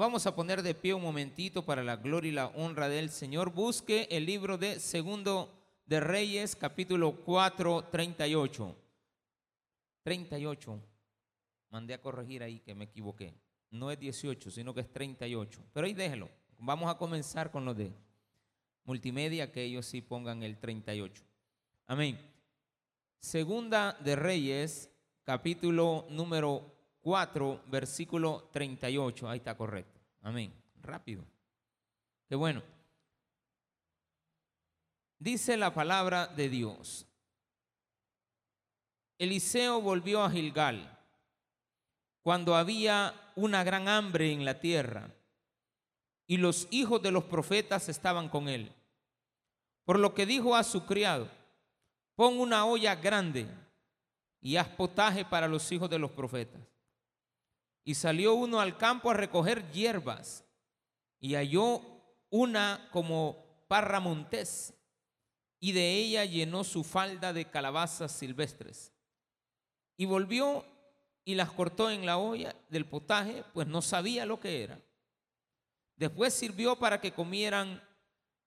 vamos a poner de pie un momentito para la gloria y la honra del Señor. Busque el libro de Segundo de Reyes, capítulo 4, 38. 38. Mandé a corregir ahí que me equivoqué. No es 18, sino que es 38. Pero ahí déjelo. Vamos a comenzar con lo de multimedia, que ellos sí pongan el 38. Amén. Segunda de Reyes, capítulo número 4, versículo 38. Ahí está correcto. Amén. Rápido. Qué bueno. Dice la palabra de Dios. Eliseo volvió a Gilgal cuando había una gran hambre en la tierra y los hijos de los profetas estaban con él. Por lo que dijo a su criado, pon una olla grande y haz potaje para los hijos de los profetas. Y salió uno al campo a recoger hierbas y halló una como parra montés y de ella llenó su falda de calabazas silvestres. Y volvió y las cortó en la olla del potaje, pues no sabía lo que era. Después sirvió para que comieran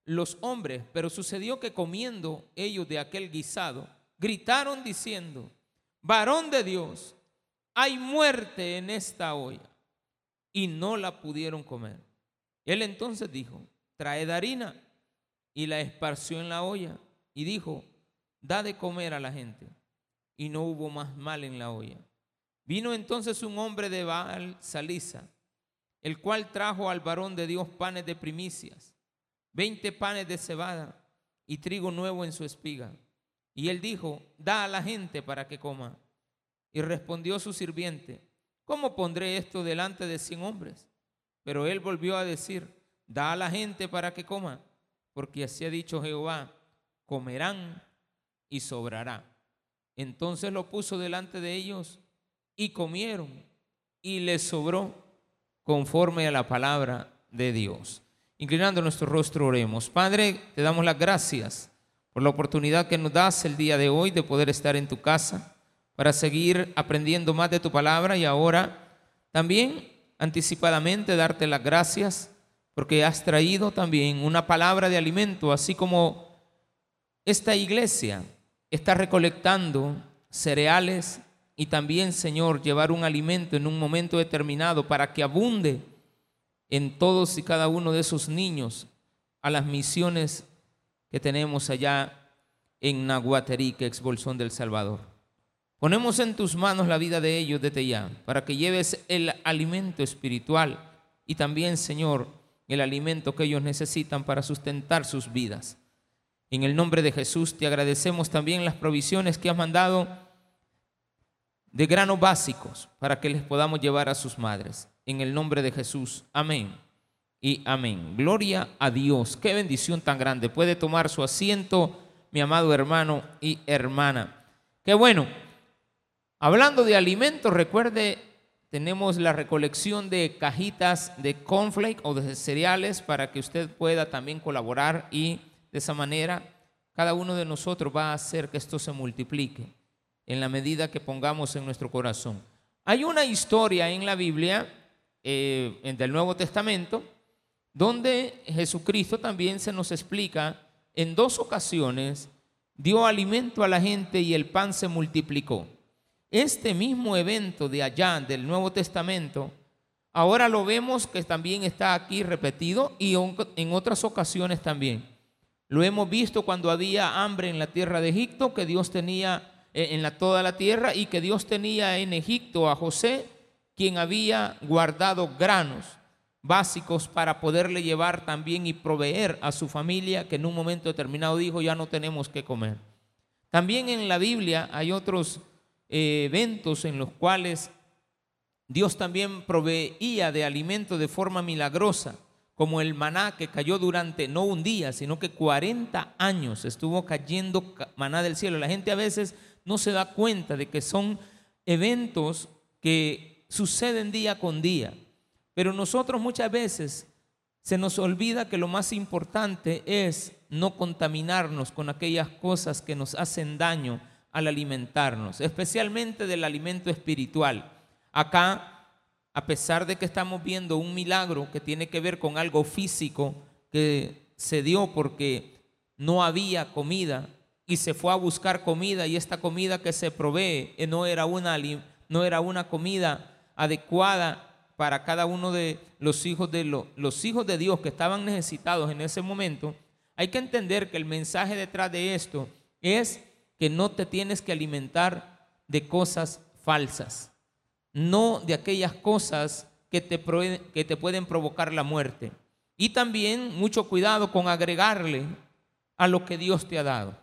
los hombres, pero sucedió que comiendo ellos de aquel guisado, gritaron diciendo, varón de Dios, hay muerte en esta olla. Y no la pudieron comer. Él entonces dijo, traed harina. Y la esparció en la olla. Y dijo, da de comer a la gente. Y no hubo más mal en la olla. Vino entonces un hombre de Baal Salisa, el cual trajo al varón de Dios panes de primicias, veinte panes de cebada y trigo nuevo en su espiga. Y él dijo, da a la gente para que coma. Y respondió su sirviente, ¿cómo pondré esto delante de cien hombres? Pero él volvió a decir, da a la gente para que coma, porque así ha dicho Jehová, comerán y sobrará. Entonces lo puso delante de ellos y comieron y les sobró conforme a la palabra de Dios. Inclinando nuestro rostro, oremos. Padre, te damos las gracias por la oportunidad que nos das el día de hoy de poder estar en tu casa para seguir aprendiendo más de tu palabra y ahora también anticipadamente darte las gracias porque has traído también una palabra de alimento, así como esta iglesia está recolectando cereales y también, Señor, llevar un alimento en un momento determinado para que abunde en todos y cada uno de esos niños a las misiones que tenemos allá en Nahuaterique, Exbolsón del Salvador. Ponemos en tus manos la vida de ellos desde ya, para que lleves el alimento espiritual y también, Señor, el alimento que ellos necesitan para sustentar sus vidas. En el nombre de Jesús te agradecemos también las provisiones que has mandado de granos básicos para que les podamos llevar a sus madres. En el nombre de Jesús. Amén. Y amén. Gloria a Dios. Qué bendición tan grande. Puede tomar su asiento, mi amado hermano y hermana. Qué bueno. Hablando de alimentos, recuerde, tenemos la recolección de cajitas de cornflake o de cereales para que usted pueda también colaborar y de esa manera cada uno de nosotros va a hacer que esto se multiplique en la medida que pongamos en nuestro corazón. Hay una historia en la Biblia, eh, en el Nuevo Testamento, donde Jesucristo también se nos explica en dos ocasiones dio alimento a la gente y el pan se multiplicó. Este mismo evento de allá del Nuevo Testamento, ahora lo vemos que también está aquí repetido y en otras ocasiones también. Lo hemos visto cuando había hambre en la tierra de Egipto, que Dios tenía eh, en toda la tierra y que Dios tenía en Egipto a José, quien había guardado granos básicos para poderle llevar también y proveer a su familia, que en un momento determinado dijo, ya no tenemos que comer. También en la Biblia hay otros eventos en los cuales Dios también proveía de alimento de forma milagrosa, como el maná que cayó durante no un día, sino que 40 años estuvo cayendo maná del cielo. La gente a veces no se da cuenta de que son eventos que suceden día con día, pero nosotros muchas veces se nos olvida que lo más importante es no contaminarnos con aquellas cosas que nos hacen daño al alimentarnos, especialmente del alimento espiritual. Acá a pesar de que estamos viendo un milagro que tiene que ver con algo físico que se dio porque no había comida y se fue a buscar comida y esta comida que se provee eh, no era una, no era una comida adecuada para cada uno de los hijos de los hijos de Dios que estaban necesitados en ese momento, hay que entender que el mensaje detrás de esto es que no te tienes que alimentar de cosas falsas, no de aquellas cosas que te, que te pueden provocar la muerte. Y también mucho cuidado con agregarle a lo que Dios te ha dado.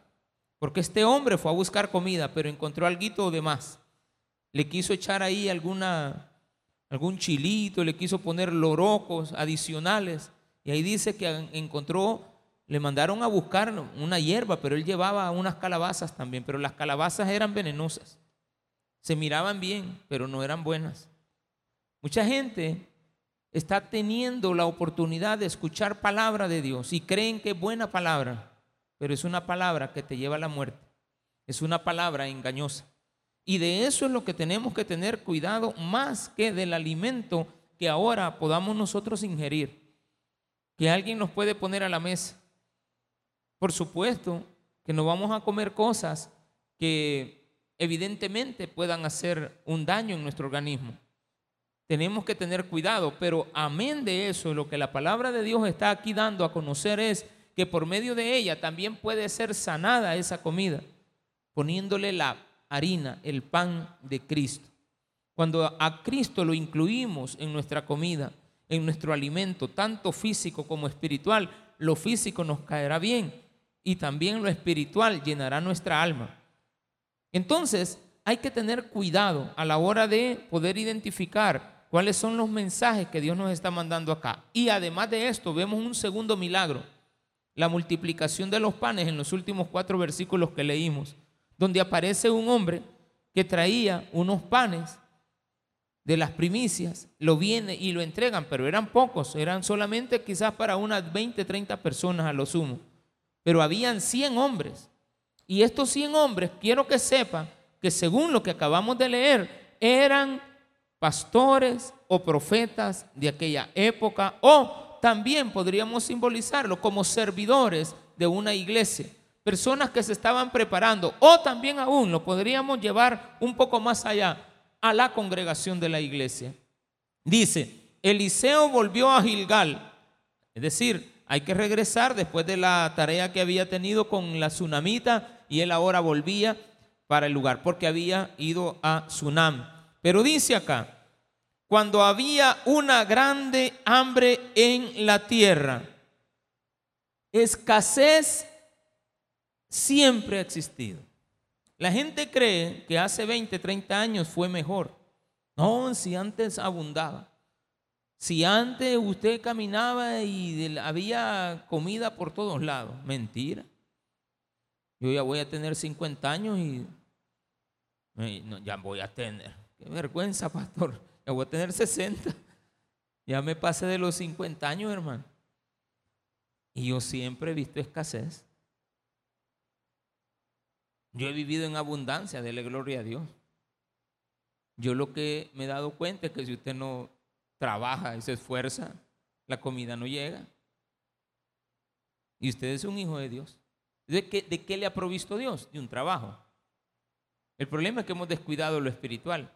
Porque este hombre fue a buscar comida, pero encontró algo de más. Le quiso echar ahí alguna, algún chilito, le quiso poner lorocos adicionales. Y ahí dice que encontró, le mandaron a buscar una hierba, pero él llevaba unas calabazas también, pero las calabazas eran venenosas. Se miraban bien, pero no eran buenas. Mucha gente está teniendo la oportunidad de escuchar palabra de Dios y creen que es buena palabra, pero es una palabra que te lleva a la muerte. Es una palabra engañosa. Y de eso es lo que tenemos que tener cuidado más que del alimento que ahora podamos nosotros ingerir. Que alguien nos puede poner a la mesa. Por supuesto que no vamos a comer cosas que evidentemente puedan hacer un daño en nuestro organismo. Tenemos que tener cuidado, pero amén de eso, lo que la palabra de Dios está aquí dando a conocer es que por medio de ella también puede ser sanada esa comida, poniéndole la harina, el pan de Cristo. Cuando a Cristo lo incluimos en nuestra comida, en nuestro alimento, tanto físico como espiritual, lo físico nos caerá bien y también lo espiritual llenará nuestra alma. Entonces, hay que tener cuidado a la hora de poder identificar cuáles son los mensajes que Dios nos está mandando acá. Y además de esto, vemos un segundo milagro la multiplicación de los panes en los últimos cuatro versículos que leímos, donde aparece un hombre que traía unos panes de las primicias, lo viene y lo entregan, pero eran pocos, eran solamente quizás para unas 20, 30 personas a lo sumo, pero habían 100 hombres. Y estos 100 hombres, quiero que sepan que según lo que acabamos de leer, eran pastores o profetas de aquella época o también podríamos simbolizarlo como servidores de una iglesia, personas que se estaban preparando, o también aún lo podríamos llevar un poco más allá a la congregación de la iglesia. Dice, Eliseo volvió a Gilgal, es decir, hay que regresar después de la tarea que había tenido con la tsunamita y él ahora volvía para el lugar porque había ido a Sunam. Pero dice acá, cuando había una grande hambre en la tierra. Escasez siempre ha existido. La gente cree que hace 20, 30 años fue mejor. No, si antes abundaba. Si antes usted caminaba y había comida por todos lados. Mentira. Yo ya voy a tener 50 años y ya voy a tener. Qué vergüenza, pastor ya voy a tener 60. Ya me pasé de los 50 años, hermano. Y yo siempre he visto escasez. Yo he vivido en abundancia, dele gloria a Dios. Yo lo que me he dado cuenta es que si usted no trabaja y se esfuerza, la comida no llega. Y usted es un hijo de Dios. ¿De qué, ¿De qué le ha provisto Dios? De un trabajo. El problema es que hemos descuidado lo espiritual.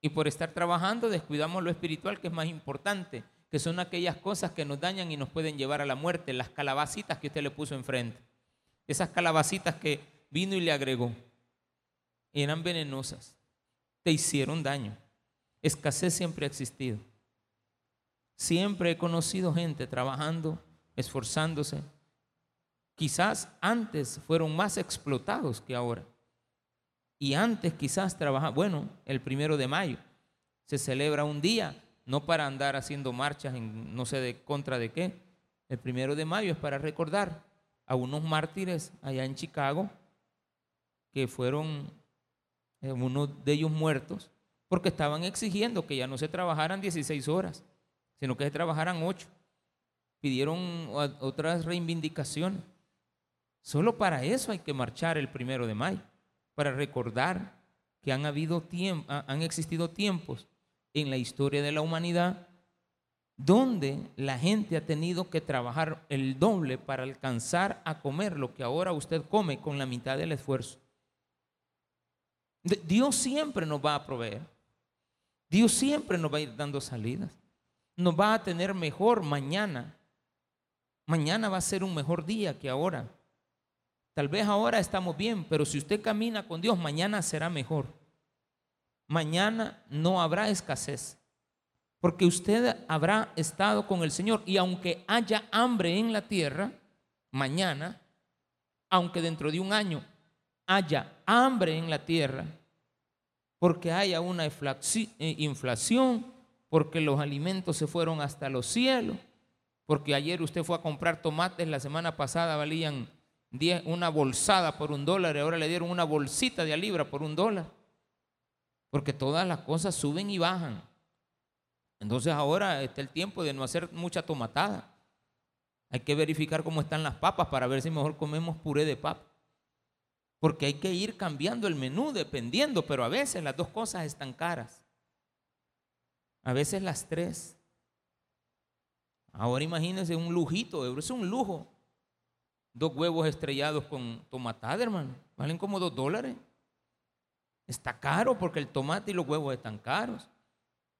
Y por estar trabajando descuidamos lo espiritual, que es más importante, que son aquellas cosas que nos dañan y nos pueden llevar a la muerte, las calabacitas que usted le puso enfrente. Esas calabacitas que vino y le agregó. Eran venenosas, te hicieron daño. Escasez siempre ha existido. Siempre he conocido gente trabajando, esforzándose. Quizás antes fueron más explotados que ahora. Y antes quizás trabajar, bueno, el primero de mayo se celebra un día, no para andar haciendo marchas en no sé de contra de qué. El primero de mayo es para recordar a unos mártires allá en Chicago que fueron eh, unos de ellos muertos porque estaban exigiendo que ya no se trabajaran 16 horas, sino que se trabajaran 8. Pidieron otras reivindicaciones. Solo para eso hay que marchar el primero de mayo para recordar que han, habido han existido tiempos en la historia de la humanidad donde la gente ha tenido que trabajar el doble para alcanzar a comer lo que ahora usted come con la mitad del esfuerzo. Dios siempre nos va a proveer. Dios siempre nos va a ir dando salidas. Nos va a tener mejor mañana. Mañana va a ser un mejor día que ahora. Tal vez ahora estamos bien, pero si usted camina con Dios, mañana será mejor. Mañana no habrá escasez porque usted habrá estado con el Señor. Y aunque haya hambre en la tierra, mañana, aunque dentro de un año haya hambre en la tierra, porque haya una eh, inflación, porque los alimentos se fueron hasta los cielos, porque ayer usted fue a comprar tomates, la semana pasada valían una bolsada por un dólar y ahora le dieron una bolsita de a libra por un dólar, porque todas las cosas suben y bajan. Entonces ahora está el tiempo de no hacer mucha tomatada. Hay que verificar cómo están las papas para ver si mejor comemos puré de papa. Porque hay que ir cambiando el menú dependiendo, pero a veces las dos cosas están caras. A veces las tres. Ahora imagínense un lujito, es un lujo. Dos huevos estrellados con tomatada, hermano. Valen como dos dólares. Está caro porque el tomate y los huevos están caros.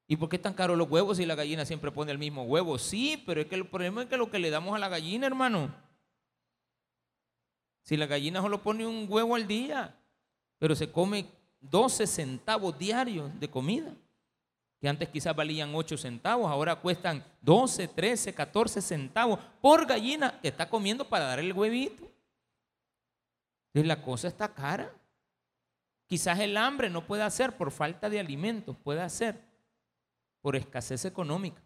¿Y por qué tan caros los huevos si la gallina siempre pone el mismo huevo? Sí, pero es que el problema es que lo que le damos a la gallina, hermano. Si la gallina solo pone un huevo al día, pero se come 12 centavos diarios de comida, que antes quizás valían 8 centavos, ahora cuestan 12, 13, 14 centavos por gallina que está comiendo para dar el huevito. Entonces la cosa está cara. Quizás el hambre no puede hacer por falta de alimentos, puede hacer por escasez económica.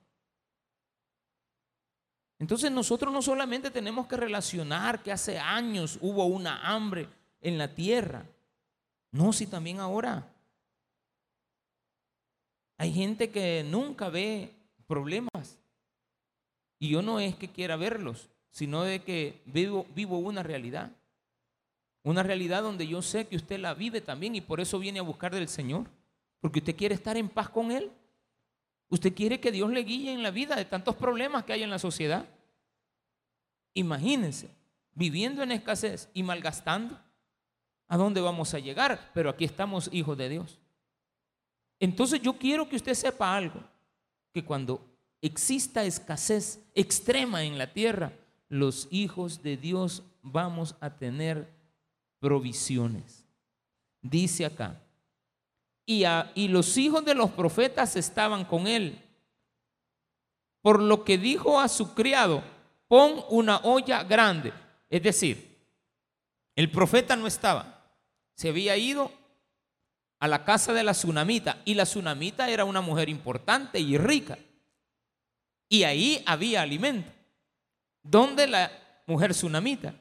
Entonces nosotros no solamente tenemos que relacionar que hace años hubo una hambre en la tierra, no, si también ahora. Hay gente que nunca ve problemas. Y yo no es que quiera verlos, sino de que vivo, vivo una realidad. Una realidad donde yo sé que usted la vive también y por eso viene a buscar del Señor. Porque usted quiere estar en paz con Él. Usted quiere que Dios le guíe en la vida de tantos problemas que hay en la sociedad. Imagínense, viviendo en escasez y malgastando. ¿A dónde vamos a llegar? Pero aquí estamos hijos de Dios. Entonces yo quiero que usted sepa algo, que cuando exista escasez extrema en la tierra, los hijos de Dios vamos a tener provisiones. Dice acá, y, los hijos de los profetas estaban con él. Por lo que dijo a su criado, pon una olla grande. Es decir, el profeta no estaba, se había ido a la casa de la tsunamita y la tsunamita era una mujer importante y rica. Y ahí había alimento. ¿Dónde la mujer tsunamita?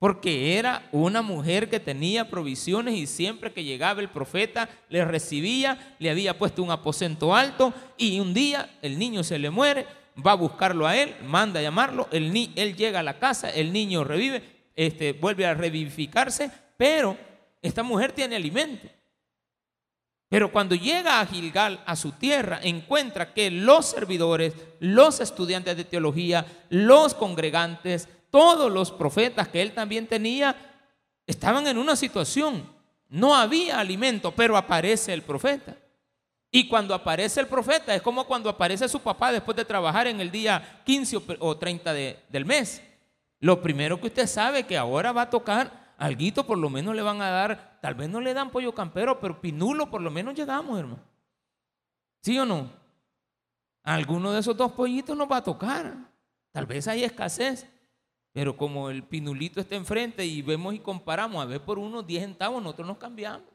Porque era una mujer que tenía provisiones y siempre que llegaba el profeta le recibía, le había puesto un aposento alto y un día el niño se le muere, va a buscarlo a él, manda a llamarlo, él llega a la casa, el niño revive, este, vuelve a revivificarse, pero esta mujer tiene alimento. Pero cuando llega a Gilgal, a su tierra, encuentra que los servidores, los estudiantes de teología, los congregantes, todos los profetas que él también tenía estaban en una situación. No había alimento, pero aparece el profeta. Y cuando aparece el profeta es como cuando aparece su papá después de trabajar en el día 15 o 30 del mes. Lo primero que usted sabe que ahora va a tocar alguito, por lo menos le van a dar, tal vez no le dan pollo campero, pero pinulo por lo menos llegamos, hermano. ¿Sí o no? Alguno de esos dos pollitos nos va a tocar. Tal vez hay escasez. Pero como el pinulito está enfrente y vemos y comparamos, a ver por unos 10 centavos, nosotros nos cambiamos.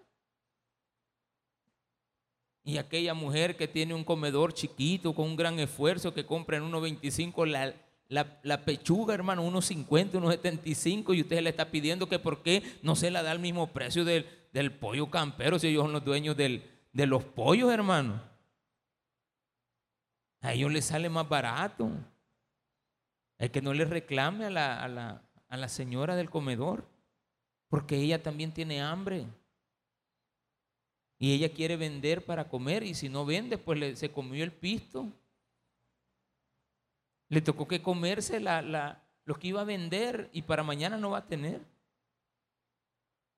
Y aquella mujer que tiene un comedor chiquito con un gran esfuerzo que compra en 1.25 la, la, la, pechuga, hermano, unos 50, unos 75 y usted le está pidiendo que por qué no se la da al mismo precio del, del pollo campero si ellos son los dueños del, de los pollos, hermano. A ellos les sale más barato. El que no le reclame a la, a la, a la señora del comedor, porque ella también tiene hambre. Y ella quiere vender para comer y si no vende, pues le- se comió el pisto. Le tocó que comerse la, la- lo que iba a vender y para mañana no va a tener.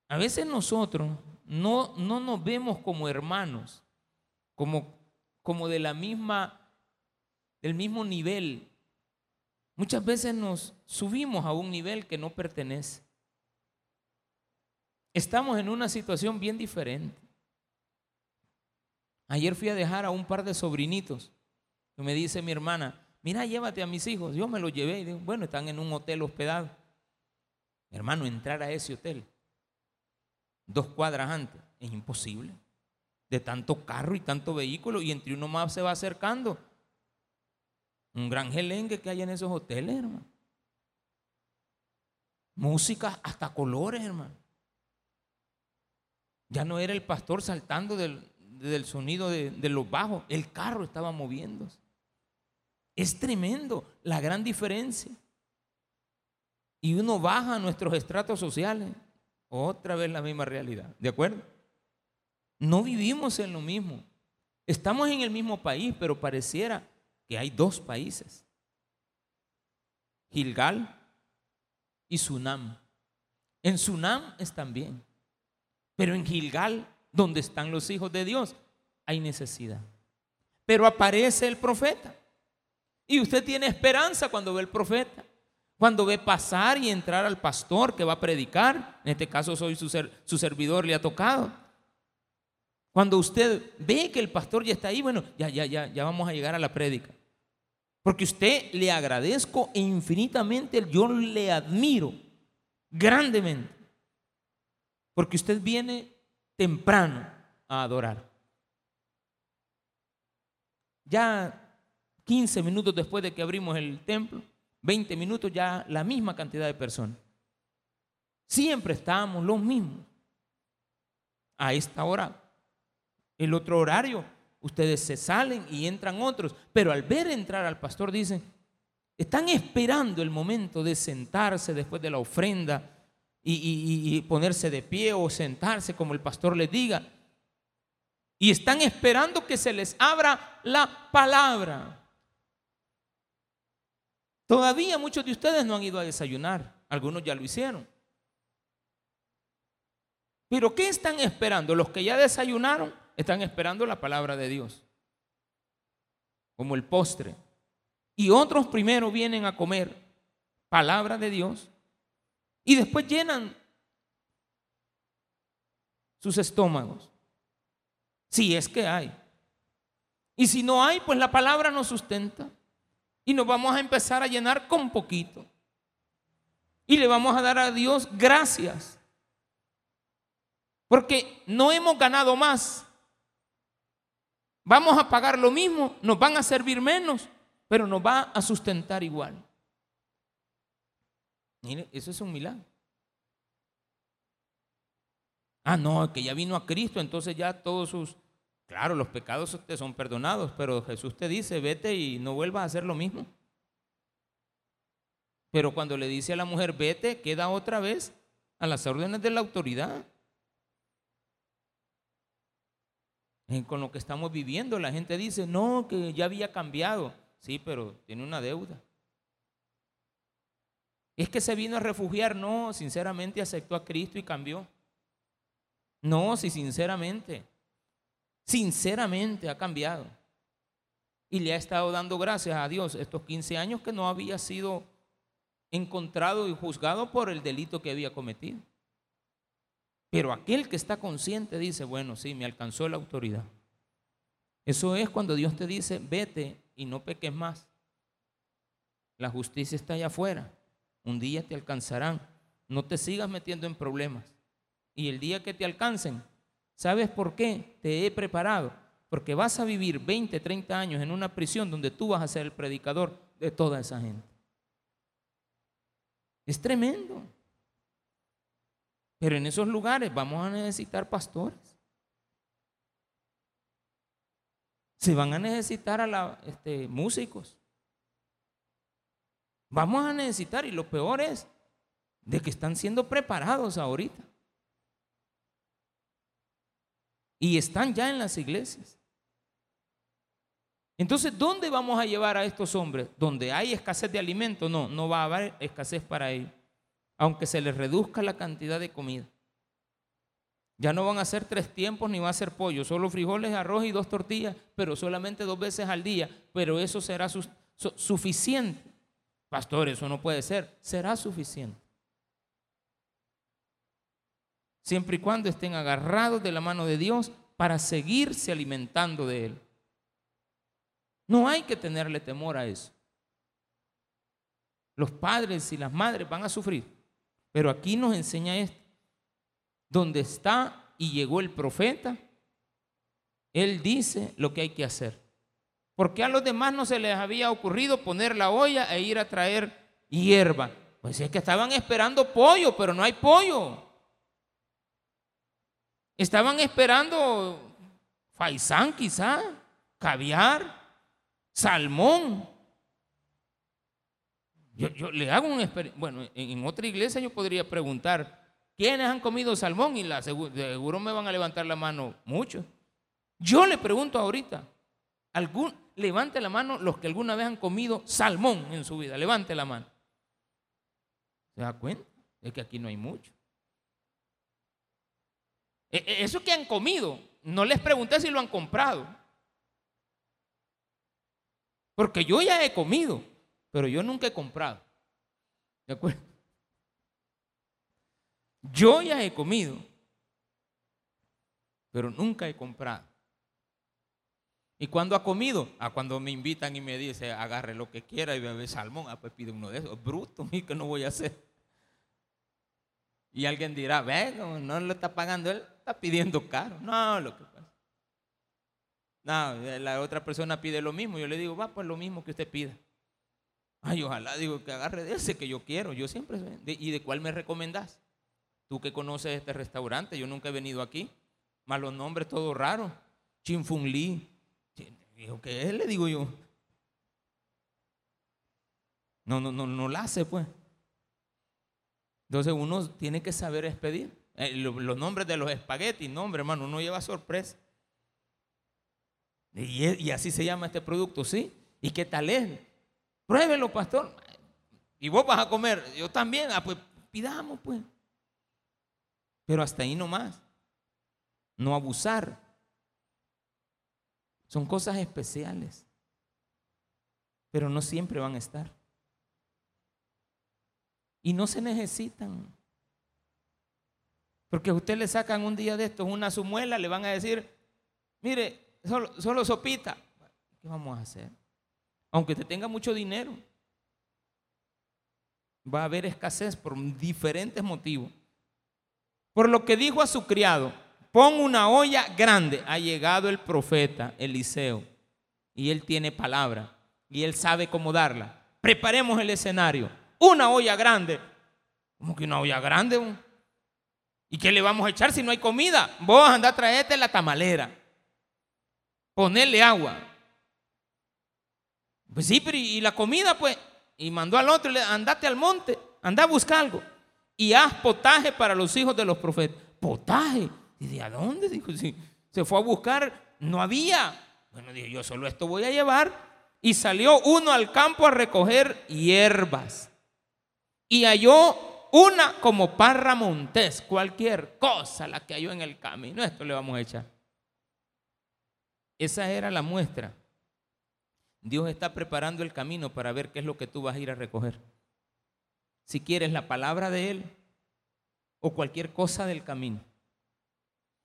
A veces nosotros no, no nos vemos como hermanos, como, como de la misma, del mismo nivel. Muchas veces nos subimos a un nivel que no pertenece. Estamos en una situación bien diferente. Ayer fui a dejar a un par de sobrinitos. Y me dice mi hermana, mira, llévate a mis hijos. Yo me los llevé y digo, bueno, están en un hotel hospedado. Hermano, entrar a ese hotel dos cuadras antes es imposible. De tanto carro y tanto vehículo y entre uno más se va acercando. Un gran gelengue que hay en esos hoteles, hermano. Música hasta colores, hermano. Ya no era el pastor saltando del, del sonido de, los bajos, el carro estaba moviéndose. Es tremendo la gran diferencia. Y uno baja a nuestros estratos sociales, otra vez la misma realidad, ¿de acuerdo? No vivimos en lo mismo. Estamos en el mismo país, pero pareciera que hay dos países. Gilgal y Sunam. En Sunam están bien, pero en Gilgal, donde están los hijos de Dios, hay necesidad. Pero aparece el profeta. Y usted tiene esperanza cuando ve el profeta. Cuando ve pasar y entrar al pastor que va a predicar, en este caso soy su, su servidor, le ha tocado. Cuando usted ve que el pastor ya está ahí, bueno, ya, ya, ya, ya vamos a llegar a la prédica. Porque usted le agradezco infinitamente, yo le admiro grandemente. Porque usted viene temprano a adorar. Ya 15 minutos después de que abrimos el templo, 20 minutos ya la misma cantidad de personas. Siempre estábamos los mismos. A esta hora, el otro horario, ustedes se salen y entran otros, pero al ver entrar al pastor dicen, están esperando el momento de sentarse después de la ofrenda y, ponerse de pie o sentarse como el pastor les diga. Y están esperando que se les abra la palabra. Todavía muchos de ustedes no han ido a desayunar, algunos ya lo hicieron. Pero ¿qué están esperando? Los que ya desayunaron están esperando la palabra de Dios, como el postre. Y otros primero vienen a comer palabra de Dios y después llenan sus estómagos. Si es que hay. Y si no hay, pues la palabra nos sustenta. Y nos vamos a empezar a llenar con poquito. Y le vamos a dar a Dios gracias. Porque no hemos ganado más. Vamos a pagar lo mismo, nos van a servir menos, pero nos va a sustentar igual. Mire, eso es un milagro. Ah, no, que ya vino a Cristo, entonces ya todos sus, claro, los pecados te son perdonados, pero Jesús te dice, vete y no vuelvas a hacer lo mismo. Pero cuando le dice a la mujer, vete, queda otra vez a las órdenes de la autoridad. Eh, Con lo que estamos viviendo, la gente dice, no, que ya había cambiado. Sí, pero tiene una deuda. Es que se vino a refugiar, no, sinceramente aceptó a Cristo y cambió. No, si sinceramente, sinceramente ha cambiado. Y le ha estado dando gracias a Dios estos 15 años que no había sido encontrado y juzgado por el delito que había cometido. Pero aquel que está consciente dice, bueno, sí, me alcanzó la autoridad. Eso es cuando Dios te dice, vete y no peques más. La justicia está allá afuera. Un día te alcanzarán. No te sigas metiendo en problemas. Y el día que te alcancen, ¿sabes por qué? Te he preparado. Porque vas a vivir 20, 30 años en una prisión donde tú vas a ser el predicador de toda esa gente. Es tremendo. Pero en esos lugares vamos a necesitar pastores. Se van a necesitar a la, este, músicos. Vamos a necesitar, y lo peor es de que están siendo preparados ahorita. Y están ya en las iglesias. Entonces, ¿dónde vamos a llevar a estos hombres? ¿Donde hay escasez de alimento? No, no va a haber escasez para ellos, aunque se les reduzca la cantidad de comida. Ya no van a ser tres tiempos ni va a ser pollo, solo frijoles, arroz y dos tortillas, pero solamente dos veces al día. Pero eso será suficiente. Pastor, eso no puede ser. Será suficiente. Siempre y cuando estén agarrados de la mano de Dios para seguirse alimentando de Él. No hay que tenerle temor a eso. Los padres y las madres van a sufrir. Pero aquí nos enseña esto donde está y llegó el profeta, él dice lo que hay que hacer. Porque a los demás no se les había ocurrido poner la olla e ir a traer hierba. Pues es que estaban esperando pollo, pero no hay pollo. Estaban esperando faisán quizá, caviar, salmón. Yo, le hago un bueno, en otra iglesia yo podría preguntar, ¿Quiénes han comido salmón? Y la, seguro me van a levantar la mano muchos. Yo le pregunto ahorita, algún, levante la mano los que alguna vez han comido salmón en su vida. Levante la mano. ¿Se da cuenta? Es que aquí no hay mucho. E, e, eso que han comido, no les pregunté si lo han comprado. Porque yo ya he comido, pero yo nunca he comprado. ¿De acuerdo? Yo ya he comido, pero nunca he comprado. ¿Y cuando ha comido? A ah, cuando me invitan y me dice, agarre lo que quiera y bebe salmón, ah, pues pide uno de esos. Bruto, mí que no voy a hacer. Y alguien dirá, ve, no, no lo está pagando él, está pidiendo caro. No, lo que pasa. No, la otra persona pide lo mismo. Yo le digo, va, pues lo mismo que usted pida. Ay, ojalá, digo, que agarre de ese que yo quiero. Yo siempre, ¿y de cuál me recomendás? Tú que conoces este restaurante, yo nunca he venido aquí. Más los nombres todos raros. Fung Lee. ¿qué es? Le digo yo. No, no, no, no la hace, pues. Entonces uno tiene que saber expedir. Eh, los, nombres de los espaguetis, nombre, hermano, uno lleva sorpresa. Y, y, así se llama este producto, ¿sí? ¿Y qué tal es? Pruébelo, pastor. Y vos vas a comer. Yo también. Ah, pues pidamos, pues. Pero hasta ahí no más. No abusar. Son cosas especiales. Pero no siempre van a estar. Y no se necesitan. Porque a usted le sacan un día de estos una sumuela, le van a decir, mire, solo, solo sopita. ¿Qué vamos a hacer? Aunque te tenga mucho dinero, va a haber escasez por diferentes motivos. Por lo que dijo a su criado, pon una olla grande. Ha llegado el profeta Eliseo y él tiene palabra y él sabe cómo darla. Preparemos el escenario. Una olla grande. ¿Cómo que una olla grande? ¿Y qué le vamos a echar si no hay comida? Vos anda a traerte la tamalera. Ponerle agua. Pues sí, pero y la comida, pues. Y mandó al otro, andate al monte, anda a buscar algo y haz potaje para los hijos de los profetas. Potaje. ¿Y de a dónde? Dijo, si se fue a buscar, no había. Bueno, dijo, yo solo esto voy a llevar. Y salió uno al campo a recoger hierbas. Y halló una como parra montés, cualquier cosa la que halló en el camino. Esto le vamos a echar. Esa era la muestra. Dios está preparando el camino para ver qué es lo que tú vas a ir a recoger si quieres la palabra de Él o cualquier cosa del camino.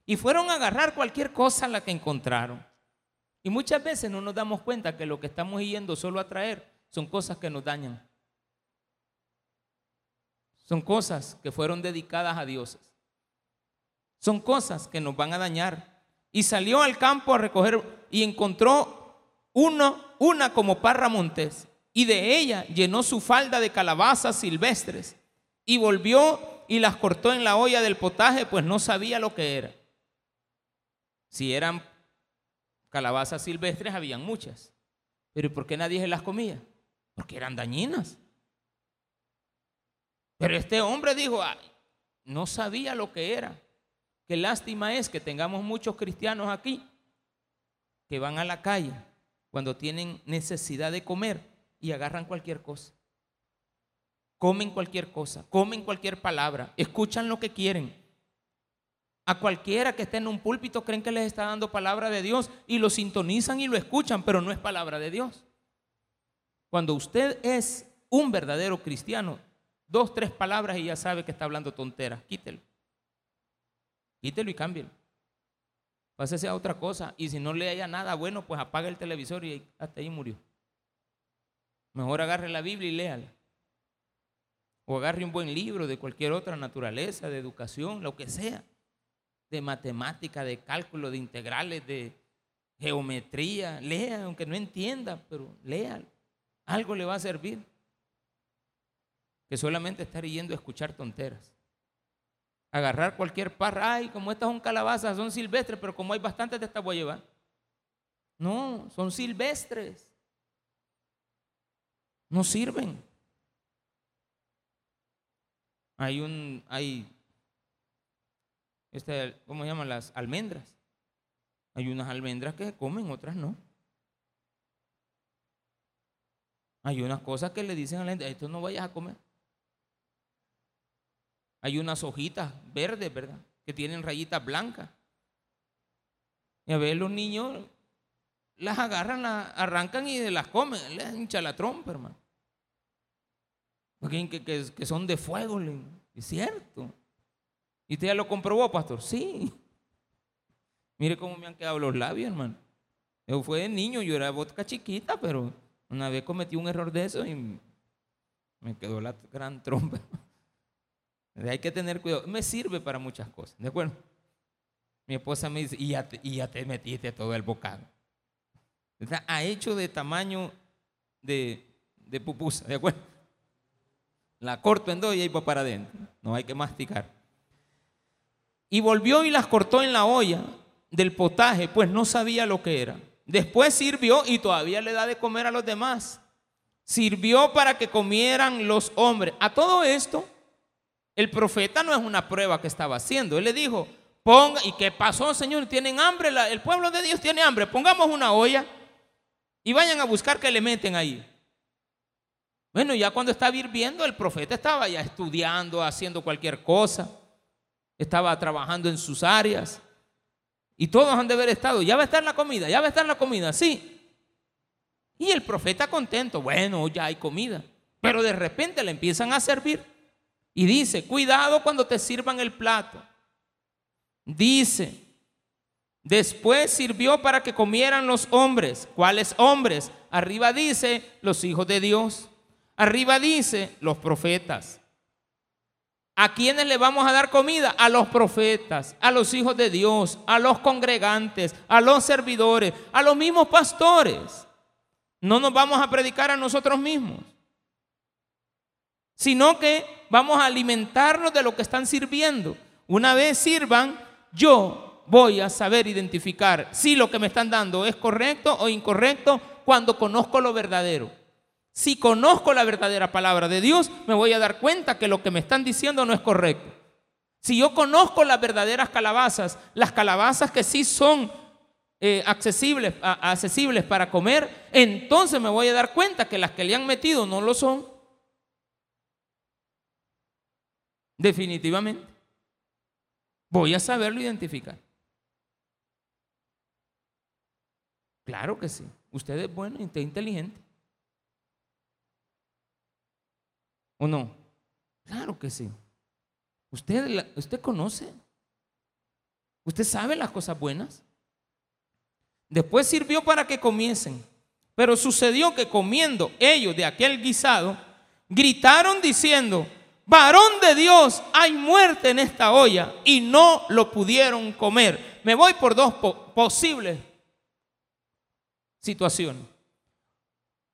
Y fueron a agarrar cualquier cosa la que encontraron. Y muchas veces no nos damos cuenta que lo que estamos yendo solo a traer son cosas que nos dañan. Son cosas que fueron dedicadas a dioses. Son cosas que nos van a dañar. Y salió al campo a recoger y encontró uno, una como parra montés y de ella llenó su falda de calabazas silvestres y volvió y las cortó en la olla del potaje, pues no sabía lo que era. Si eran calabazas silvestres, habían muchas. Pero por qué nadie se las comía? Porque eran dañinas. Pero este hombre dijo, no sabía lo que era. Qué lástima es que tengamos muchos cristianos aquí que van a la calle cuando tienen necesidad de comer y agarran cualquier cosa. Comen cualquier cosa, comen cualquier palabra, escuchan lo que quieren. A cualquiera que esté en un púlpito creen que les está dando palabra de Dios y lo sintonizan y lo escuchan, pero no es palabra de Dios. Cuando usted es un verdadero cristiano, dos, tres palabras y ya sabe que está hablando tonteras, quítelo. Quítelo y cámbielo. Pásese a otra cosa. Y si no le haya nada bueno, pues apaga el televisor y hasta ahí murió. Mejor agarre la Biblia y léala. O agarre un buen libro de cualquier otra naturaleza, de educación, lo que sea. De matemática, de cálculo, de integrales, de geometría. Lea, aunque no entienda, pero lea. Algo le va a servir. Que solamente estar yendo a escuchar tonteras. Agarrar cualquier parra. Ay, como estas son calabazas, son silvestres, pero como hay bastantes de estas voy a llevar. No, son silvestres. No sirven. Hay un, hay, este, ¿cómo se llaman las almendras? Hay unas almendras que se comen, otras no. Hay unas cosas que le dicen a la gente, esto no vayas a comer. Hay unas hojitas verdes, ¿verdad? Que tienen rayitas blancas. Y a ver, los niños las agarran, las arrancan y las comen. Les hincha la trompa, hermano. Que, que, son de fuego, es cierto. ¿Y usted ya lo comprobó, pastor? Sí. Mire cómo me han quedado los labios, hermano. Yo fue de niño, yo era vodka chiquita, pero una vez cometí un error de eso y me quedó la gran trompa. Hay que tener cuidado. Me sirve para muchas cosas, ¿de acuerdo? Mi esposa me dice, y ya te, metiste todo el bocado. ha hecho de tamaño de, de pupusa, ¿de acuerdo? La corto en dos y ahí va para adentro. No hay que masticar. Y volvió y las cortó en la olla del potaje, pues no sabía lo que era. Después sirvió y todavía le da de comer a los demás. Sirvió para que comieran los hombres. A todo esto, el profeta no es una prueba que estaba haciendo. Él le dijo, ponga, ¿y qué pasó, Señor? ¿Tienen hambre? el pueblo de Dios tiene hambre. Pongamos una olla y vayan a buscar que le meten ahí. Bueno, ya cuando estaba hirviendo, el profeta estaba ya estudiando, haciendo cualquier cosa, estaba trabajando en sus áreas. Y todos han de haber estado, ya va a estar la comida, ya va a estar la comida, sí. Y el profeta contento, bueno, ya hay comida. Pero de repente le empiezan a servir. Y dice, cuidado cuando te sirvan el plato. Dice, después sirvió para que comieran los hombres. ¿Cuáles hombres? Arriba dice, los hijos de Dios. Arriba dice los profetas. ¿A quiénes le vamos a dar comida? A los profetas, a los hijos de Dios, a los congregantes, a los servidores, a los mismos pastores. No nos vamos a predicar a nosotros mismos, sino que vamos a alimentarnos de lo que están sirviendo. Una vez sirvan, yo voy a saber identificar si lo que me están dando es correcto o incorrecto cuando conozco lo verdadero. Si conozco la verdadera palabra de Dios, me voy a dar cuenta que lo que me están diciendo no es correcto. Si yo conozco las verdaderas calabazas, las calabazas que sí son eh, accesibles, accesibles para comer, entonces me voy a dar cuenta que las que le han metido no lo son. Definitivamente. Voy a saberlo identificar. Claro que sí. Usted es bueno y usted es inteligente. ¿O no? Claro que sí. ¿Usted, usted conoce? ¿Usted sabe las cosas buenas? Después sirvió para que comiesen. Pero sucedió que comiendo ellos de aquel guisado, gritaron diciendo, varón de Dios, hay muerte en esta olla y no lo pudieron comer. Me voy por dos posibles situaciones.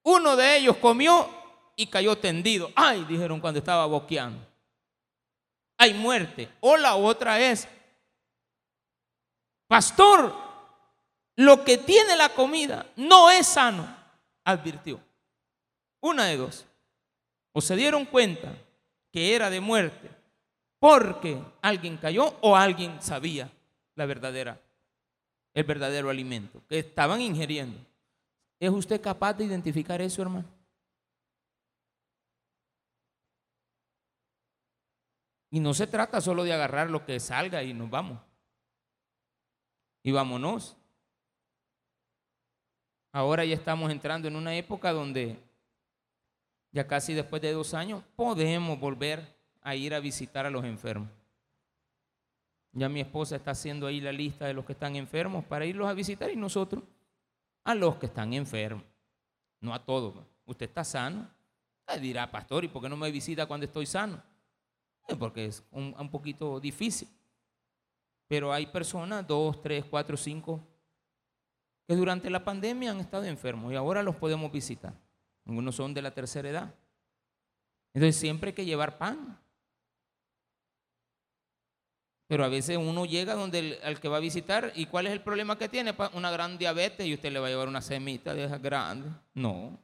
Uno de ellos comió y cayó tendido. Ay, dijeron cuando estaba boqueando. Hay muerte. O la otra es, pastor, lo que tiene la comida no es sano, advirtió. Una de dos. O se dieron cuenta era de muerte porque alguien cayó o alguien sabía la verdadera, el verdadero alimento que estaban ingiriendo. ¿Es usted capaz de identificar eso, hermano? Y no se trata solo de agarrar lo que salga y nos vamos. Y vámonos. Ahora ya estamos entrando en una época donde ya casi después de dos años podemos volver a ir a visitar a los enfermos. Ya mi esposa está haciendo ahí la lista de los que están enfermos para irlos a visitar y nosotros a los que están enfermos. No a todos. Usted está sano. dirá, pastor, ¿y por qué no me visita cuando estoy sano? porque es un, un poquito difícil. Pero hay personas, dos, tres, cuatro, cinco, que durante la pandemia han estado enfermos y ahora los podemos visitar. Algunos son de la tercera edad. Entonces siempre hay que llevar pan. Pero a veces uno llega donde al que va a visitar y ¿cuál es el problema que tiene? Una gran diabetes y usted le va a llevar una semita de esas grandes. No.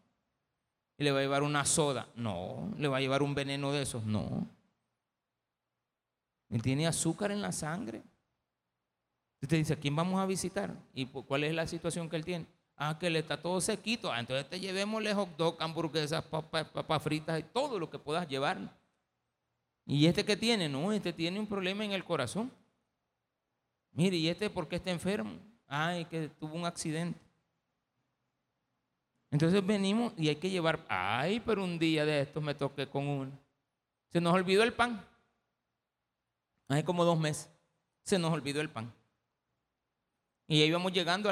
¿Y le va a llevar una soda? No. ¿Le va a llevar un veneno de esos? No. Él tiene azúcar en la sangre. Usted dice, ¿a quién vamos a visitar? ¿Y cuál es la situación que él tiene? Ah, que le está todo sequito. Ah, entonces te llevémosle hot dog, hamburguesas, papas fritas y todo lo que puedas llevar. ¿Y este que tiene? No, este tiene un problema en el corazón. Mire, ¿y este por qué está enfermo? Ay, que tuvo un accidente. Entonces venimos y hay que llevar, ay, pero un día de estos me toqué con uno. Se nos olvidó el pan. Hace como dos meses se nos olvidó el pan. Y ya íbamos llegando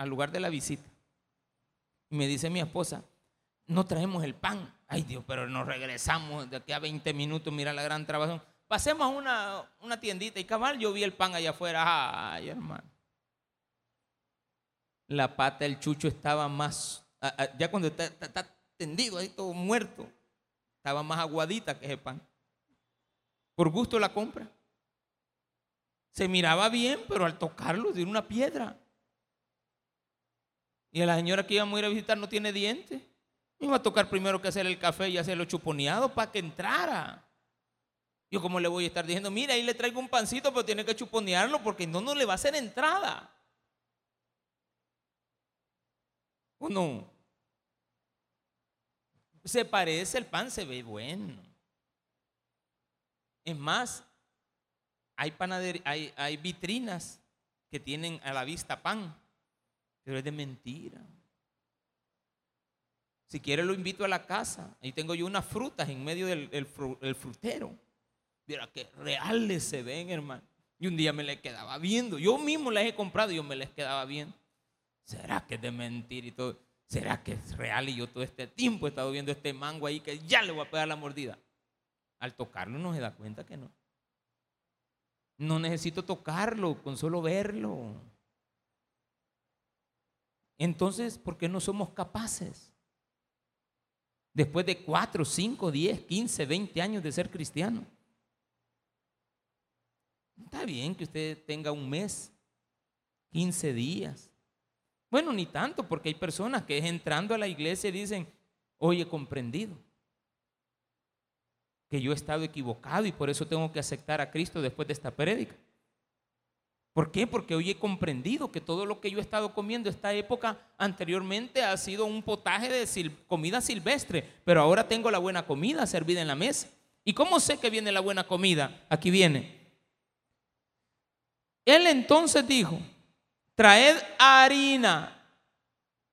al lugar de la visita. Me dice mi esposa, no traemos el pan. Ay Dios, pero nos regresamos de aquí a 20 minutos, mira la gran trabajo. Pasemos a una, una tiendita y cabal, yo vi el pan allá afuera. Ay, hermano. La pata del chucho estaba más, ya cuando está, está tendido ahí todo muerto, estaba más aguadita que ese pan. Por gusto la compra. Se miraba bien, pero al tocarlo tiene una piedra. Y a la señora que íbamos a ir a visitar no tiene dientes. Me iba a tocar primero que hacer el café y hacerlo chuponeado para que entrara. Yo como le voy a estar diciendo, mira, ahí le traigo un pancito, pero tiene que chuponearlo porque no, no le va a hacer entrada. ¿O no? Se parece, el pan se ve bueno. Es más, hay, hay, hay vitrinas que tienen a la vista pan, pero es de mentira. Si quiere lo invito a la casa. Ahí tengo yo unas frutas en medio del frutero. Mira que reales se ven, hermano. Y un día me les quedaba viendo. Yo mismo las he comprado y yo me les quedaba viendo. ¿Será que es de mentira y todo? ¿Será que es real? Y yo todo este tiempo he estado viendo este mango ahí que ya le voy a pegar la mordida. Al tocarlo no se da cuenta que no. No necesito tocarlo, con solo verlo. Entonces, ¿por qué no somos capaces? Después de 4, 5, 10, 15, 20 años de ser cristiano. Está bien que usted tenga un mes, 15 días. Bueno, ni tanto, porque hay personas que entrando a la iglesia dicen, oye, comprendido que yo he estado equivocado y por eso tengo que aceptar a Cristo después de esta prédica. ¿Por qué? Porque hoy he comprendido que todo lo que yo he estado comiendo esta época anteriormente ha sido un potaje de comida silvestre, pero ahora tengo la buena comida servida en la mesa. ¿Y cómo sé que viene la buena comida? Aquí viene. Él entonces dijo, traed harina.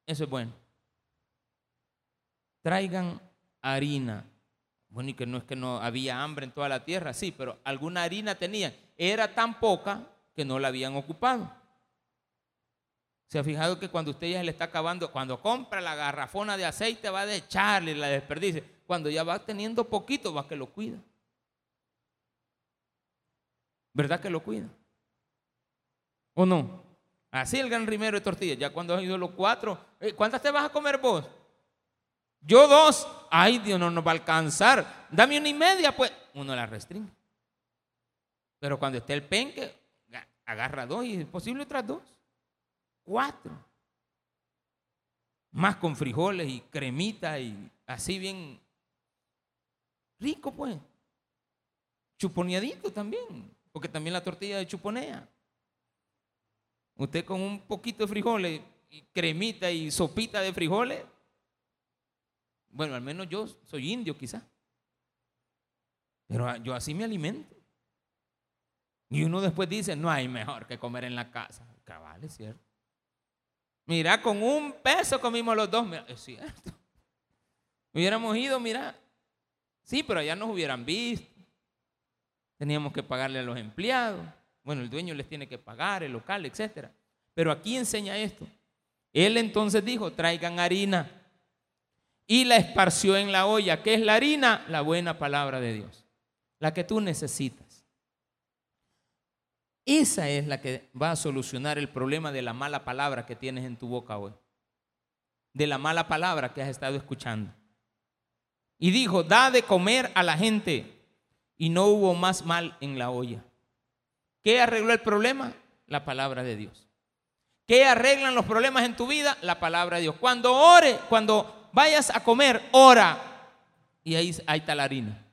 Eso es bueno. Traigan harina. Bueno, y que no es que no había hambre en toda la tierra, sí, pero alguna harina tenían. Era tan poca que no la habían ocupado. ¿Se ha fijado que cuando usted ya le está acabando, cuando compra la garrafona de aceite va a echarle la desperdicia? Cuando ya va teniendo poquito, va que lo cuida. ¿Verdad que lo cuida? ¿O no? Así el gran rimero de tortillas. Ya cuando han ido los cuatro, eh, ¿cuántas te vas a comer vos? Yo dos, ay Dios, no nos va a alcanzar. Dame una y media, pues uno la restringe. Pero cuando esté el penque, agarra dos y es posible otras dos. Cuatro. Más con frijoles y cremita y así bien rico, pues. chuponeadito también, porque también la tortilla de chuponea. Usted con un poquito de frijoles, y cremita y sopita de frijoles, bueno, al menos yo soy indio quizá, pero yo así me alimento. Y uno después dice, no hay mejor que comer en la casa. Cabal, es cierto. Mira, con un peso comimos los dos. es cierto. Hubiéramos ido, mira. Sí, pero allá nos hubieran visto. Teníamos que pagarle a los empleados. Bueno, el dueño les tiene que pagar, el local, etc. Pero aquí enseña esto. Él entonces dijo, traigan harina. Y la esparció en la olla. ¿Qué es la harina? La buena palabra de Dios. La que tú necesitas. Esa es la que va a solucionar el problema de la mala palabra que tienes en tu boca hoy. De la mala palabra que has estado escuchando. Y dijo, da de comer a la gente. Y no hubo más mal en la olla. ¿Qué arregló el problema? La palabra de Dios. ¿Qué arreglan los problemas en tu vida? La palabra de Dios. Cuando ore, cuando vayas a comer, ora. Y ahí, ahí está la harina.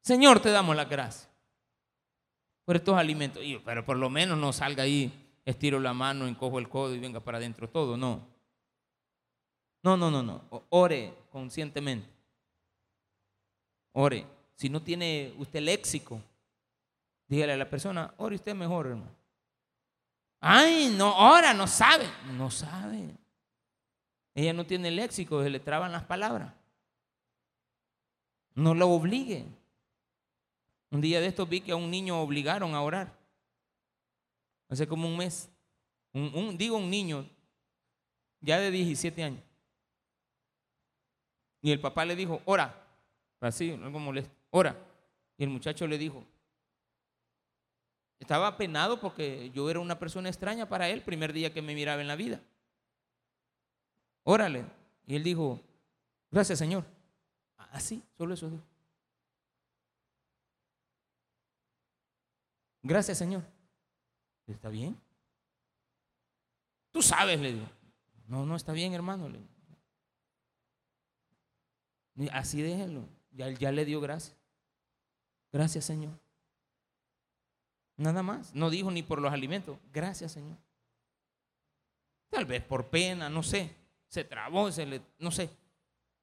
Señor, te damos la gracia por estos alimentos. pero por lo menos no salga ahí, estiro la mano, encojo el codo y venga para adentro todo. No. No, no, no, no. Ore conscientemente. Ore. Si no tiene usted léxico, dígale a la persona, ore usted mejor, hermano. Ay, no, ora, no sabe. No sabe. Ella no tiene léxico, se le traban las palabras. No lo obligue. Un día de estos vi que a un niño obligaron a orar. Hace como un mes. Digo un niño, ya de 17 años. Y el papá le dijo, ora. Así, algo molesto. Ora. Y el muchacho le dijo, estaba apenado porque yo era una persona extraña para él, primer día que me miraba en la vida. Órale. Y él dijo, gracias Señor. Así, solo eso dijo. Gracias, Señor. ¿Está bien? Tú sabes, le digo. No, no está bien, hermano. Así déjenlo. Ya, ya le dio gracias. Gracias, Señor. Nada más. No dijo ni por los alimentos. Gracias, Señor. Tal vez por pena, no sé. Se trabó, se le, no sé.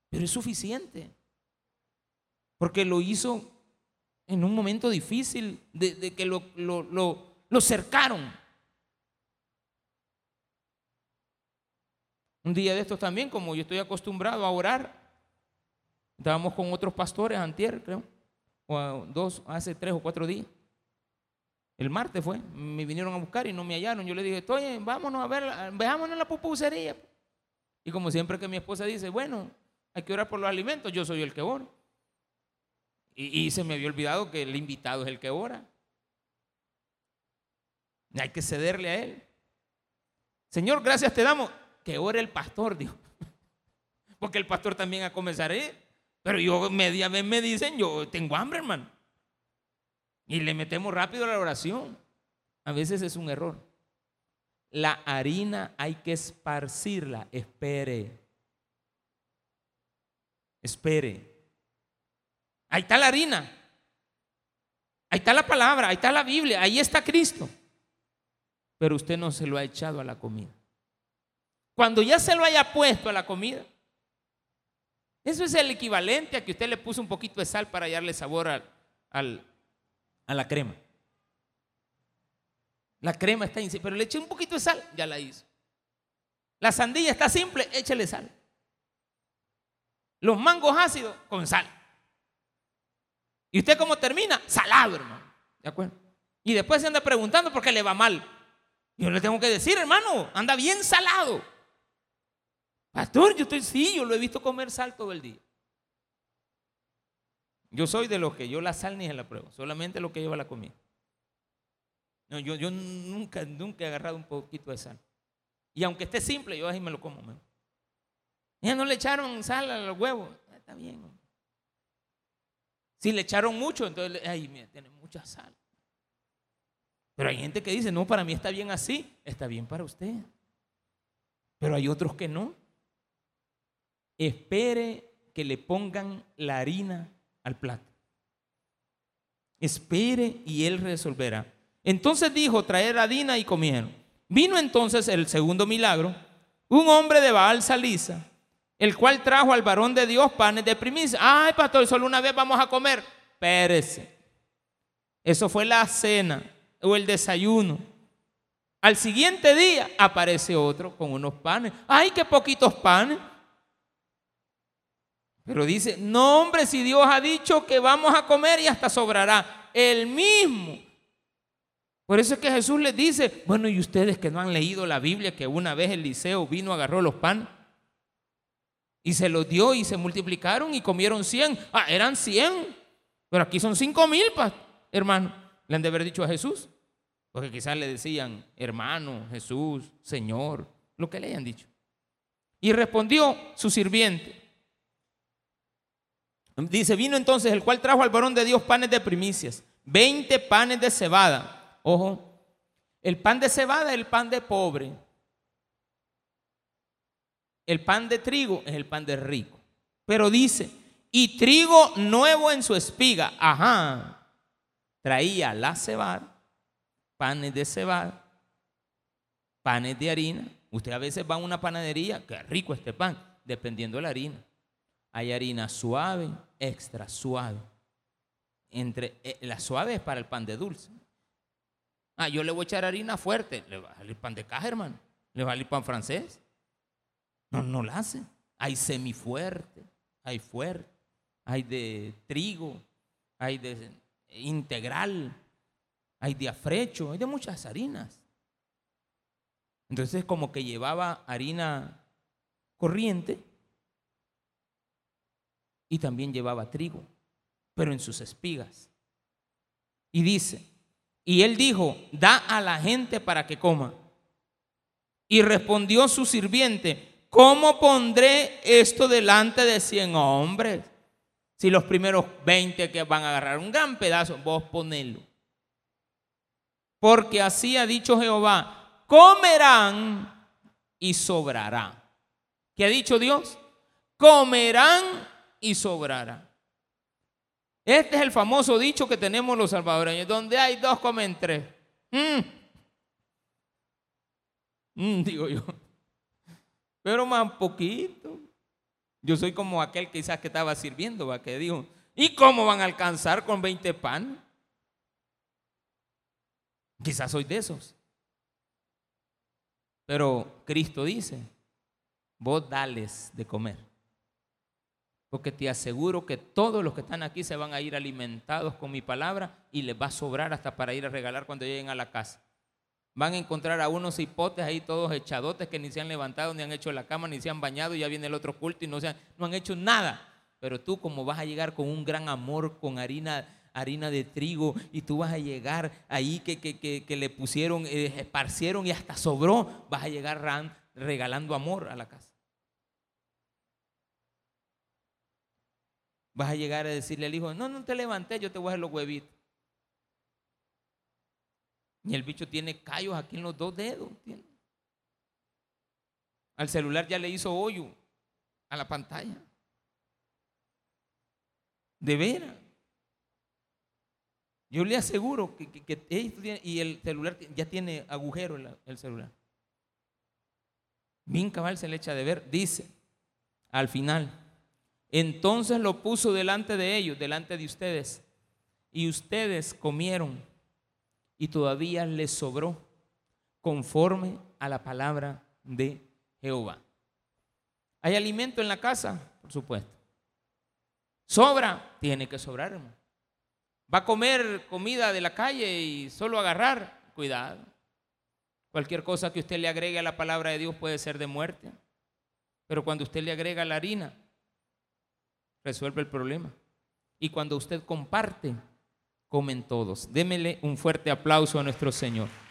Pero es suficiente. Porque lo hizo en un momento difícil de, que lo, lo, cercaron. Un día de estos también, como yo estoy acostumbrado a orar, estábamos con otros pastores antier, creo, o dos, hace tres o cuatro días. El martes fue, me vinieron a buscar y no me hallaron. Yo le dije, oye, vámonos a ver, veámonos en la pupusería. Y como siempre que mi esposa dice, bueno, hay que orar por los alimentos, yo soy el que ora. Y, se me había olvidado que el invitado es el que ora. Hay que cederle a él. Señor, gracias te damos. Que ore el pastor, dijo. Porque el pastor también a comenzar Pero yo media vez me dicen, yo tengo hambre, hermano. Y le metemos rápido a la oración. A veces es un error. La harina hay que esparcirla. Espere. Espere. Ahí está la harina. Ahí está la palabra, ahí está la Biblia, ahí está Cristo. Pero usted no se lo ha echado a la comida. Cuando ya se lo haya puesto a la comida, eso es el equivalente a que usted le puso un poquito de sal para darle sabor a la crema. La crema está simple, pero le eché un poquito de sal, ya la hizo. La sandía está simple, échale sal. Los mangos ácidos, con sal. ¿Y usted cómo termina? Salado, hermano. ¿De acuerdo? Y después se anda preguntando por qué le va mal. Yo le tengo que decir, hermano, anda bien salado. Pastor, yo estoy, sí, yo lo he visto comer sal todo el día. Yo soy de los que yo la sal ni se la pruebo, solamente lo que lleva la comida. No, yo, yo nunca, nunca he agarrado un poquito de sal. Y aunque esté simple, yo así me lo como. Ya no le echaron sal a los huevos. Está bien. Si le echaron mucho, entonces, ay, mira, tiene mucha sal. Pero hay gente que dice, no, para mí está bien así, está bien para usted. Pero hay otros que no. Espere que le pongan la harina al plato. espere y él resolverá. Entonces dijo, traer harina y comieron. Vino entonces el segundo milagro, un hombre de Baal Salisa, el cual trajo al varón de Dios panes de primicia. Ay, pastor, solo una vez vamos a comer. Pérese. Eso fue la cena o el desayuno. Al siguiente día aparece otro con unos panes. Ay, qué poquitos panes. Pero dice, no hombre, si Dios ha dicho que vamos a comer y hasta sobrará. El mismo. Por eso es que Jesús les dice, bueno, y ustedes que no han leído la Biblia, que una vez Eliseo vino, agarró los panes y se los dio y se multiplicaron y comieron cien. Ah, eran cien. Pero aquí son cinco mil, hermano. Le han de haber dicho a Jesús. Porque quizás le decían, hermano, Jesús, Señor, lo que le hayan dicho. Y respondió su sirviente. Dice, vino entonces el cual trajo al varón de Dios panes de primicias, 20 panes de cebada. Ojo, el pan de cebada es el pan de pobre. El pan de trigo es el pan de rico. Pero dice, y trigo nuevo en su espiga. Ajá. Traía la cebada, panes de cebada, panes de harina. Usted a veces va a una panadería, qué rico este pan, dependiendo de la harina. Hay harina suave, extra suave. Entre, eh, la suave es para el pan de dulce. Ah, yo le voy a echar harina fuerte. Le va a salir pan de caja, hermano. Le va a salir pan francés. No, no la hace. Hay semifuerte, hay fuerte, hay de trigo, hay de integral, hay de afrecho, hay de muchas harinas. Entonces como que llevaba harina corriente y también llevaba trigo, pero en sus espigas. Y dice, y él dijo, da a la gente para que coma. Y respondió su sirviente, ¿cómo pondré esto delante de cien hombres? Si los primeros veinte que van a agarrar un gran pedazo, vos ponelo. Porque así ha dicho Jehová, comerán y sobrará. ¿Qué ha dicho Dios? Comerán y sobrará. Este es el famoso dicho que tenemos los salvadoreños, donde hay dos comen tres. Mm. Mm, digo yo. Pero más poquito. Yo soy como aquel quizás que estaba sirviendo, ¿va? que dijo, ¿y cómo van a alcanzar con 20 pan? Quizás soy de esos. Pero Cristo dice, vos dales de comer. Porque te aseguro que todos los que están aquí se van a ir alimentados con mi palabra y les va a sobrar hasta para ir a regalar cuando lleguen a la casa. Van a encontrar a unos hipotes ahí todos echadotes que ni se han levantado, ni han hecho la cama, ni se han bañado, y ya viene el otro culto y no, se han, no han hecho nada. Pero tú como vas a llegar con un gran amor, con harina, harina de trigo, y tú vas a llegar ahí que, que, le pusieron, eh, esparcieron y hasta sobró, vas a llegar regalando amor a la casa. Vas a llegar a decirle al hijo, no, no te levanté, yo te voy a hacer los huevitos. Y el bicho tiene callos aquí en los dos dedos. Al celular ya le hizo hoyo a la pantalla. De veras. Yo le aseguro que, que, y el celular ya tiene agujero el, el celular. Bien cabal se le echa de ver. Dice al final, entonces lo puso delante de ellos, delante de ustedes. Y ustedes comieron y todavía les sobró conforme a la palabra de Jehová. ¿Hay alimento en la casa? Por supuesto. ¿Sobra? Tiene que sobrar, ¿Va a comer comida de la calle y solo agarrar? Cuidado. Cualquier cosa que usted le agregue a la palabra de Dios puede ser de muerte. Pero cuando usted le agrega la harina, resuelve el problema. Y cuando usted comparte, comen todos. Démele un fuerte aplauso a nuestro Señor.